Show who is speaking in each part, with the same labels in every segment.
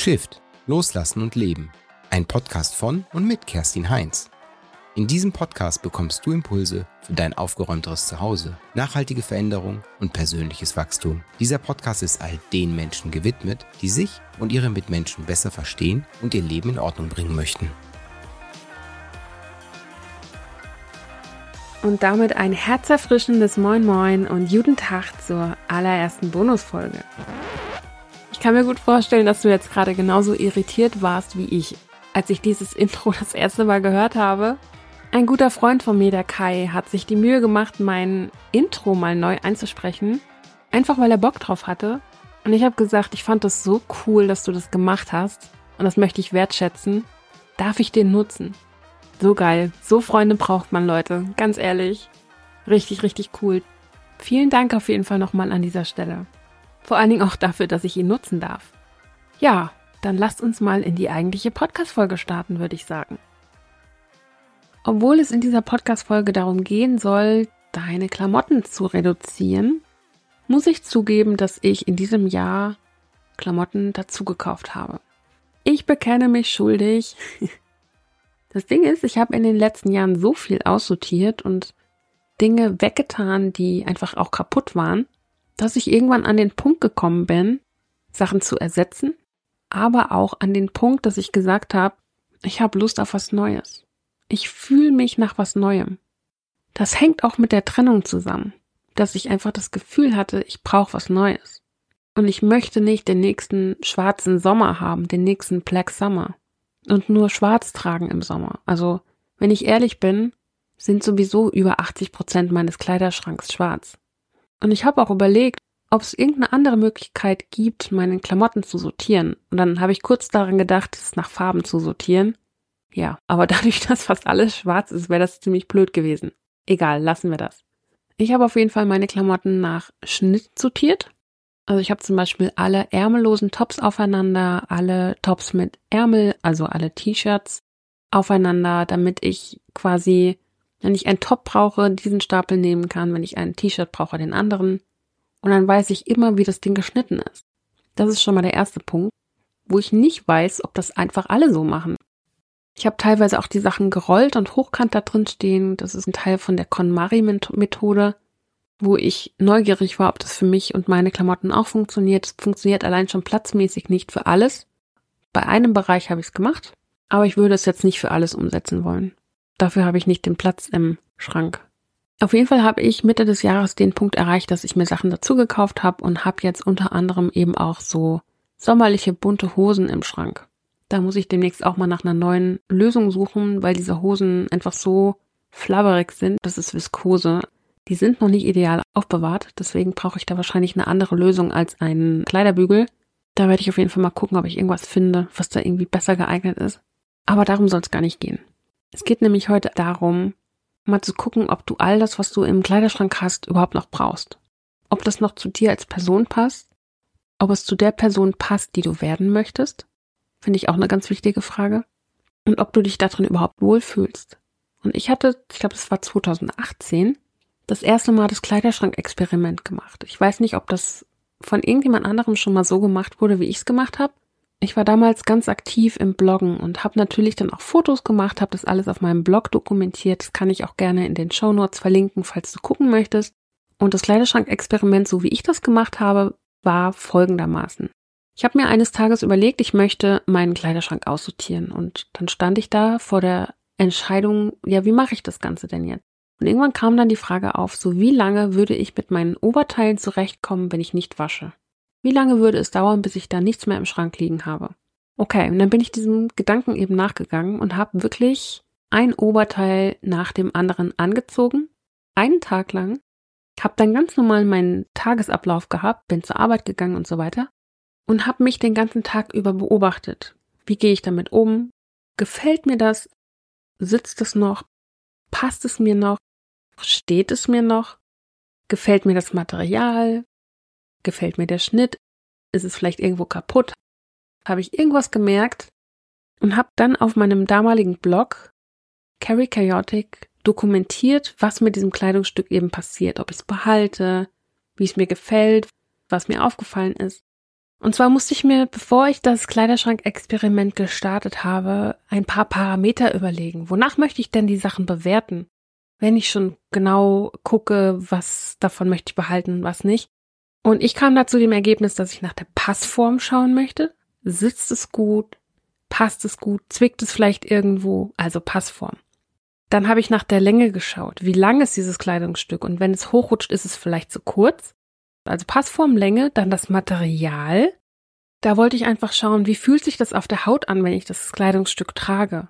Speaker 1: Shift, Loslassen und Leben. Ein Podcast von und mit Kerstin Heinz. In diesem Podcast bekommst du Impulse für dein aufgeräumteres Zuhause, nachhaltige Veränderung und persönliches Wachstum. Dieser Podcast ist all den Menschen gewidmet, die sich und ihre Mitmenschen besser verstehen und ihr Leben in Ordnung bringen möchten.
Speaker 2: Und damit ein herzerfrischendes Moin Moin und guten Tag zur allerersten Bonusfolge. Ich kann mir gut vorstellen, dass du jetzt gerade genauso irritiert warst wie ich, als ich dieses Intro das erste Mal gehört habe. Ein guter Freund von mir, der Kai, hat sich die Mühe gemacht, mein Intro mal neu einzusprechen, einfach weil er Bock drauf hatte. Und ich habe gesagt, ich fand das so cool, dass du das gemacht hast und das möchte ich wertschätzen. Darf ich den nutzen? So geil. So Freunde braucht man, Leute. Ganz ehrlich. Richtig, richtig cool. Vielen Dank auf jeden Fall nochmal an dieser Stelle. Vor allen Dingen auch dafür, dass ich ihn nutzen darf. Ja, dann lasst uns mal in die eigentliche Podcast-Folge starten, würde ich sagen. Obwohl es in dieser Podcast-Folge darum gehen soll, deine Klamotten zu reduzieren, muss ich zugeben, dass ich in diesem Jahr Klamotten dazu gekauft habe. Ich bekenne mich schuldig. Das Ding ist, ich habe in den letzten Jahren so viel aussortiert und Dinge weggetan, die einfach auch kaputt waren, dass ich irgendwann an den Punkt gekommen bin, Sachen zu ersetzen, aber auch an den Punkt, dass ich gesagt habe, ich habe Lust auf was Neues. Ich fühle mich nach was Neuem. Das hängt auch mit der Trennung zusammen, dass ich einfach das Gefühl hatte, ich brauche was Neues. Und ich möchte nicht den nächsten schwarzen Sommer haben, den nächsten Black Summer und nur schwarz tragen im Sommer. Also, wenn ich ehrlich bin, sind sowieso über 80 Prozent meines Kleiderschranks schwarz. Und ich habe auch überlegt, ob es irgendeine andere Möglichkeit gibt, meine Klamotten zu sortieren. Und dann habe ich kurz daran gedacht, es nach Farben zu sortieren. Ja, aber dadurch, dass fast alles schwarz ist, wäre das ziemlich blöd gewesen. Egal, lassen wir das. Ich habe auf jeden Fall meine Klamotten nach Schnitt sortiert. Also ich habe zum Beispiel alle ärmellosen Tops aufeinander, alle Tops mit Ärmel, also alle T-Shirts aufeinander, damit ich quasi wenn ich einen Top brauche, diesen Stapel nehmen kann, wenn ich ein T-Shirt brauche, den anderen. Und dann weiß ich immer, wie das Ding geschnitten ist. Das ist schon mal der erste Punkt, wo ich nicht weiß, ob das einfach alle so machen. Ich habe teilweise auch die Sachen gerollt und hochkant da drin stehen. Das ist ein Teil von der KonMari-Methode, wo ich neugierig war, ob das für mich und meine Klamotten auch funktioniert. Es funktioniert allein schon platzmäßig nicht für alles. Bei einem Bereich habe ich es gemacht, aber ich würde es jetzt nicht für alles umsetzen wollen. Dafür habe ich nicht den Platz im Schrank. Auf jeden Fall habe ich Mitte des Jahres den Punkt erreicht, dass ich mir Sachen dazu gekauft habe und habe jetzt unter anderem eben auch so sommerliche bunte Hosen im Schrank. Da muss ich demnächst auch mal nach einer neuen Lösung suchen, weil diese Hosen einfach so flabberig sind. Das ist Viskose. Die sind noch nicht ideal aufbewahrt, deswegen brauche ich da wahrscheinlich eine andere Lösung als einen Kleiderbügel. Da werde ich auf jeden Fall mal gucken, ob ich irgendwas finde, was da irgendwie besser geeignet ist. Aber darum soll es gar nicht gehen. Es geht nämlich heute darum, mal zu gucken, ob du all das, was du im Kleiderschrank hast, überhaupt noch brauchst. Ob das noch zu dir als Person passt, ob es zu der Person passt, die du werden möchtest, finde ich auch eine ganz wichtige Frage. Und ob du dich darin überhaupt wohlfühlst. Und ich hatte, ich glaube, es war 2018, das erste Mal das Kleiderschrank-Experiment gemacht. Ich weiß nicht, ob das von irgendjemand anderem schon mal so gemacht wurde, wie ich es gemacht habe. Ich war damals ganz aktiv im Bloggen und habe natürlich dann auch Fotos gemacht, habe das alles auf meinem Blog dokumentiert. Das kann ich auch gerne in den Show Notes verlinken, falls du gucken möchtest. Und das Kleiderschrank-Experiment, so wie ich das gemacht habe, war folgendermaßen. Ich habe mir eines Tages überlegt, ich möchte meinen Kleiderschrank aussortieren. Und dann stand ich da vor der Entscheidung, ja, wie mache ich das Ganze denn jetzt? Und irgendwann kam dann die Frage auf, so wie lange würde ich mit meinen Oberteilen zurechtkommen, wenn ich nicht wasche? Wie lange würde es dauern, bis ich da nichts mehr im Schrank liegen habe? Okay, und dann bin ich diesem Gedanken eben nachgegangen und habe wirklich ein Oberteil nach dem anderen angezogen, einen Tag lang, habe dann ganz normal meinen Tagesablauf gehabt, bin zur Arbeit gegangen und so weiter und habe mich den ganzen Tag über beobachtet. Wie gehe ich damit um? Gefällt mir das? Sitzt es noch? Passt es mir noch? Steht es mir noch? Gefällt mir das Material? Gefällt mir der Schnitt? Ist es vielleicht irgendwo kaputt? Habe ich irgendwas gemerkt und habe dann auf meinem damaligen Blog Carry Chaotic dokumentiert, was mit diesem Kleidungsstück eben passiert, ob ich es behalte, wie es mir gefällt, was mir aufgefallen ist. Und zwar musste ich mir, bevor ich das Kleiderschrank-Experiment gestartet habe, ein paar Parameter überlegen. Wonach möchte ich denn die Sachen bewerten? Wenn ich schon genau gucke, was davon möchte ich behalten, was nicht. Und ich kam dazu dem Ergebnis, dass ich nach der Passform schauen möchte. Sitzt es gut? Passt es gut? Zwickt es vielleicht irgendwo? Also Passform. Dann habe ich nach der Länge geschaut. Wie lang ist dieses Kleidungsstück? Und wenn es hochrutscht, ist es vielleicht zu kurz? Also Passform, Länge, dann das Material. Da wollte ich einfach schauen, wie fühlt sich das auf der Haut an, wenn ich das Kleidungsstück trage.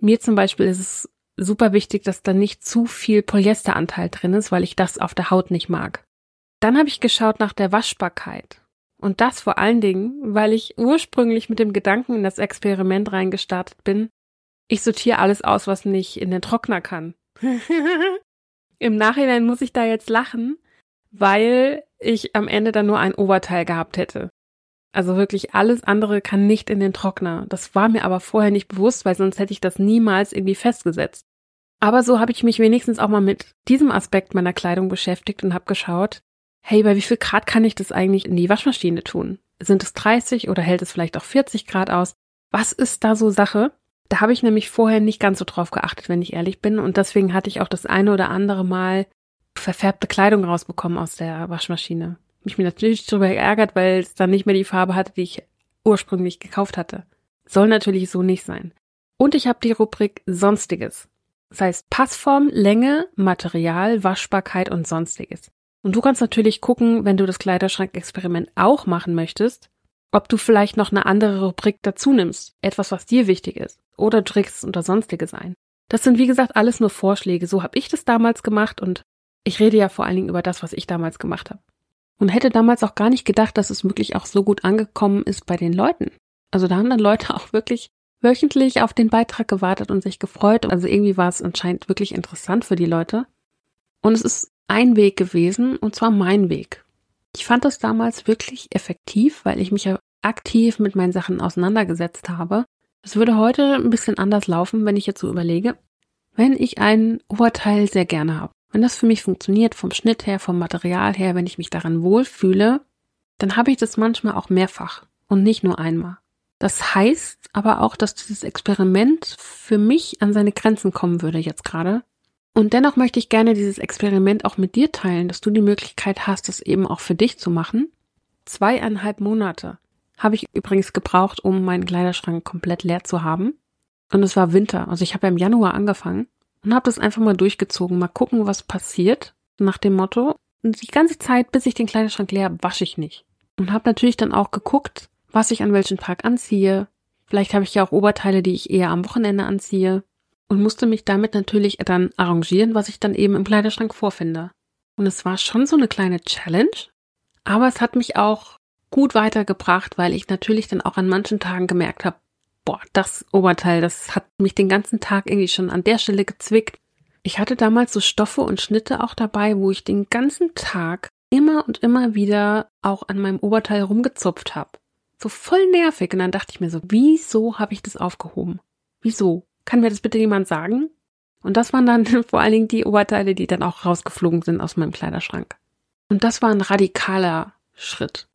Speaker 2: Mir zum Beispiel ist es super wichtig, dass da nicht zu viel Polyesteranteil drin ist, weil ich das auf der Haut nicht mag. Dann habe ich geschaut nach der Waschbarkeit. Und das vor allen Dingen, weil ich ursprünglich mit dem Gedanken in das Experiment reingestartet bin, ich sortiere alles aus, was nicht in den Trockner kann. Im Nachhinein muss ich da jetzt lachen, weil ich am Ende dann nur ein Oberteil gehabt hätte. Also wirklich alles andere kann nicht in den Trockner. Das war mir aber vorher nicht bewusst, weil sonst hätte ich das niemals irgendwie festgesetzt. Aber so habe ich mich wenigstens auch mal mit diesem Aspekt meiner Kleidung beschäftigt und habe geschaut, hey, bei wie viel Grad kann ich das eigentlich in die Waschmaschine tun? Sind es 30 oder hält es vielleicht auch 40 Grad aus? Was ist da so Sache? Da habe ich nämlich vorher nicht ganz so drauf geachtet, wenn ich ehrlich bin. Und deswegen hatte ich auch das eine oder andere Mal verfärbte Kleidung rausbekommen aus der Waschmaschine. Mich mir natürlich darüber geärgert, weil es dann nicht mehr die Farbe hatte, die ich ursprünglich gekauft hatte. Soll natürlich so nicht sein. Und ich habe die Rubrik Sonstiges. Das heißt Passform, Länge, Material, Waschbarkeit und Sonstiges. Und du kannst natürlich gucken, wenn du das Kleiderschrank-Experiment auch machen möchtest, ob du vielleicht noch eine andere Rubrik dazu nimmst. Etwas, was dir wichtig ist. Oder es unter Sonstiges ein. Das sind wie gesagt alles nur Vorschläge. So habe ich das damals gemacht und ich rede ja vor allen Dingen über das, was ich damals gemacht habe. Und hätte damals auch gar nicht gedacht, dass es wirklich auch so gut angekommen ist bei den Leuten. Also da haben dann Leute auch wirklich wöchentlich auf den Beitrag gewartet und sich gefreut. Also irgendwie war es anscheinend wirklich interessant für die Leute. Und es ist ein Weg gewesen, und zwar mein Weg. Ich fand das damals wirklich effektiv, weil ich mich ja aktiv mit meinen Sachen auseinandergesetzt habe. Es würde heute ein bisschen anders laufen, wenn ich jetzt so überlege, wenn ich ein Oberteil sehr gerne habe. Wenn das für mich funktioniert, vom Schnitt her, vom Material her, wenn ich mich daran wohlfühle, dann habe ich das manchmal auch mehrfach und nicht nur einmal. Das heißt aber auch, dass dieses Experiment für mich an seine Grenzen kommen würde jetzt gerade. Und dennoch möchte ich gerne dieses Experiment auch mit dir teilen, dass du die Möglichkeit hast, das eben auch für dich zu machen. Zweieinhalb Monate habe ich übrigens gebraucht, um meinen Kleiderschrank komplett leer zu haben. Und es war Winter, also ich habe ja im Januar angefangen und habe das einfach mal durchgezogen, mal gucken, was passiert, nach dem Motto, die ganze Zeit, bis ich den Kleiderschrank leer, wasche ich nicht. Und habe natürlich dann auch geguckt, was ich an welchem Tag anziehe. Vielleicht habe ich ja auch Oberteile, die ich eher am Wochenende anziehe. Und musste mich damit natürlich dann arrangieren, was ich dann eben im Kleiderschrank vorfinde. Und es war schon so eine kleine Challenge, aber es hat mich auch gut weitergebracht, weil ich natürlich dann auch an manchen Tagen gemerkt habe, boah, das Oberteil, das hat mich den ganzen Tag irgendwie schon an der Stelle gezwickt. Ich hatte damals so Stoffe und Schnitte auch dabei, wo ich den ganzen Tag immer und immer wieder auch an meinem Oberteil rumgezupft habe. So voll nervig. Und dann dachte ich mir so, wieso habe ich das aufgehoben? Wieso? Kann mir das bitte jemand sagen? Und das waren dann vor allen Dingen die Oberteile, die dann auch rausgeflogen sind aus meinem Kleiderschrank. Und das war ein radikaler Schritt.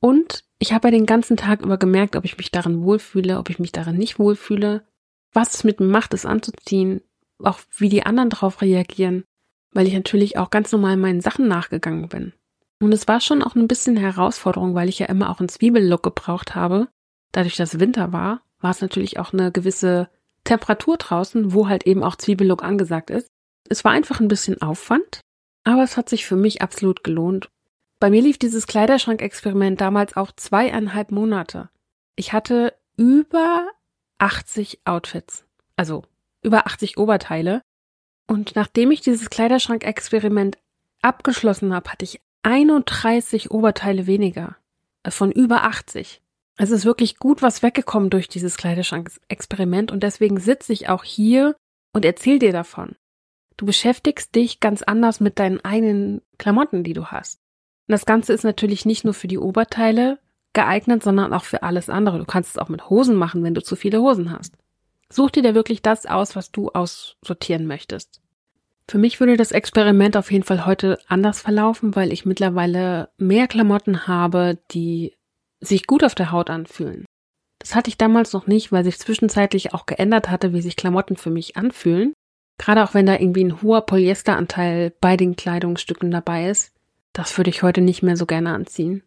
Speaker 2: Und ich habe ja den ganzen Tag über gemerkt, ob ich mich darin wohlfühle, ob ich mich darin nicht wohlfühle, was es mit mir macht, es anzuziehen, auch wie die anderen darauf reagieren, weil ich natürlich auch ganz normal meinen Sachen nachgegangen bin. Und es war schon auch ein bisschen Herausforderung, weil ich ja immer auch einen Zwiebellook gebraucht habe. Dadurch, dass Winter war, war es natürlich auch eine gewisse Temperatur draußen, wo halt eben auch Zwiebellook angesagt ist. Es war einfach ein bisschen Aufwand, aber es hat sich für mich absolut gelohnt bei mir lief dieses Kleiderschrankexperiment damals auch zweieinhalb Monate. Ich hatte über 80 Outfits, also über 80 Oberteile. Und nachdem ich dieses Kleiderschrankexperiment abgeschlossen habe, hatte ich 31 Oberteile weniger. Äh, von über 80. Es ist wirklich gut was weggekommen durch dieses Kleiderschrankexperiment und deswegen sitze ich auch hier und erzähle dir davon. Du beschäftigst dich ganz anders mit deinen eigenen Klamotten, die du hast. Und das Ganze ist natürlich nicht nur für die Oberteile geeignet, sondern auch für alles andere. Du kannst es auch mit Hosen machen, wenn du zu viele Hosen hast. Such dir da wirklich das aus, was du aussortieren möchtest. Für mich würde das Experiment auf jeden Fall heute anders verlaufen, weil ich mittlerweile mehr Klamotten habe, die sich gut auf der Haut anfühlen. Das hatte ich damals noch nicht, weil sich zwischenzeitlich auch geändert hatte, wie sich Klamotten für mich anfühlen. Gerade auch wenn da irgendwie ein hoher Polyesteranteil bei den Kleidungsstücken dabei ist, das würde ich heute nicht mehr so gerne anziehen.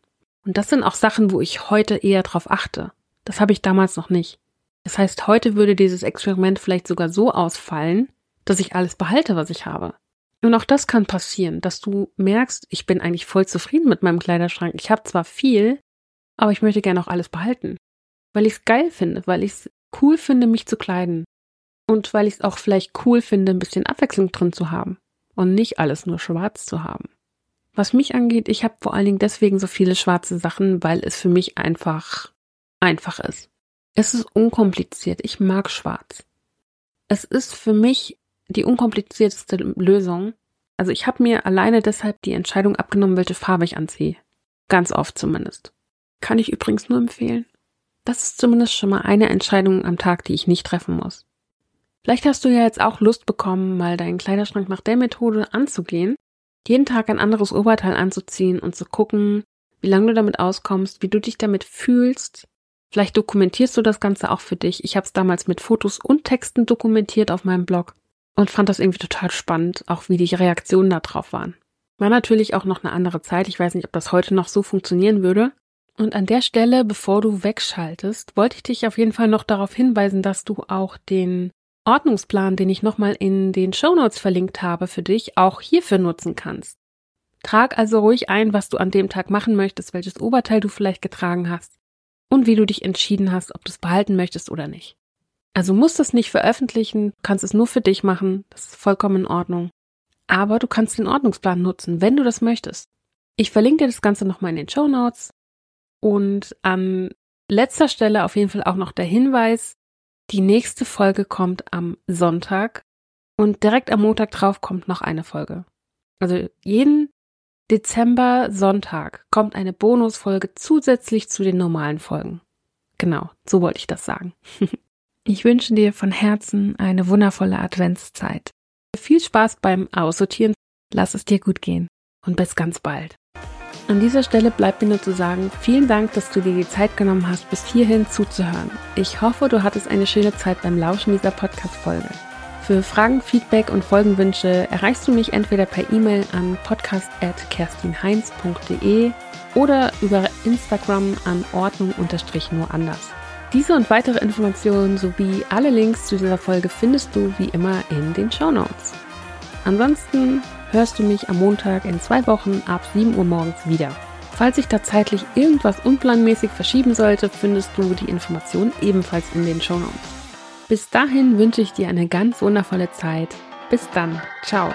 Speaker 2: Und das sind auch Sachen, wo ich heute eher drauf achte. Das habe ich damals noch nicht. Das heißt, heute würde dieses Experiment vielleicht sogar so ausfallen, dass ich alles behalte, was ich habe. Und auch das kann passieren, dass du merkst, ich bin eigentlich voll zufrieden mit meinem Kleiderschrank. Ich habe zwar viel, aber ich möchte gerne auch alles behalten. Weil ich es geil finde, weil ich es cool finde, mich zu kleiden. Und weil ich es auch vielleicht cool finde, ein bisschen Abwechslung drin zu haben. Und nicht alles nur schwarz zu haben. Was mich angeht, ich habe vor allen Dingen deswegen so viele schwarze Sachen, weil es für mich einfach einfach ist. Es ist unkompliziert. Ich mag schwarz. Es ist für mich die unkomplizierteste Lösung. Also ich habe mir alleine deshalb die Entscheidung abgenommen, welche Farbe ich anziehe. Ganz oft zumindest. Kann ich übrigens nur empfehlen. Das ist zumindest schon mal eine Entscheidung am Tag, die ich nicht treffen muss. Vielleicht hast du ja jetzt auch Lust bekommen, mal deinen Kleiderschrank nach der Methode anzugehen, jeden Tag ein anderes Oberteil anzuziehen und zu gucken, wie lange du damit auskommst, wie du dich damit fühlst. Vielleicht dokumentierst du das Ganze auch für dich. Ich habe es damals mit Fotos und Texten dokumentiert auf meinem Blog und fand das irgendwie total spannend, auch wie die Reaktionen darauf waren. War natürlich auch noch eine andere Zeit. Ich weiß nicht, ob das heute noch so funktionieren würde. Und an der Stelle, bevor du wegschaltest, wollte ich dich auf jeden Fall noch darauf hinweisen, dass du auch den Ordnungsplan, den ich nochmal in den Show Notes verlinkt habe für dich, auch hierfür nutzen kannst. Trag also ruhig ein, was du an dem Tag machen möchtest, welches Oberteil du vielleicht getragen hast und wie du dich entschieden hast, ob du es behalten möchtest oder nicht. Also musst es nicht veröffentlichen, kannst es nur für dich machen, das ist vollkommen in Ordnung. Aber du kannst den Ordnungsplan nutzen, wenn du das möchtest. Ich verlinke dir das Ganze nochmal in den Show Notes und an letzter Stelle auf jeden Fall auch noch der Hinweis, die nächste Folge kommt am Sonntag und direkt am Montag drauf kommt noch eine Folge. Also jeden Dezember Sonntag kommt eine Bonusfolge zusätzlich zu den normalen Folgen. Genau, so wollte ich das sagen. Ich wünsche dir von Herzen eine wundervolle Adventszeit. Viel Spaß beim Aussortieren, lass es dir gut gehen und bis ganz bald. An dieser Stelle bleibt mir nur zu sagen, vielen Dank, dass du dir die Zeit genommen hast, bis hierhin zuzuhören. Ich hoffe, du hattest eine schöne Zeit beim Lauschen dieser Podcast-Folge. Für Fragen, Feedback und Folgenwünsche erreichst du mich entweder per E-Mail an podcast.kerstinheinz.de oder über Instagram an Ordnung-nur anders. Diese und weitere Informationen sowie alle Links zu dieser Folge findest du wie immer in den Show Notes. Ansonsten hörst du mich am Montag in zwei Wochen ab 7 Uhr morgens wieder. Falls sich da zeitlich irgendwas unplanmäßig verschieben sollte, findest du die Informationen ebenfalls in den Show Notes. Bis dahin wünsche ich dir eine ganz wundervolle Zeit. Bis dann. Ciao.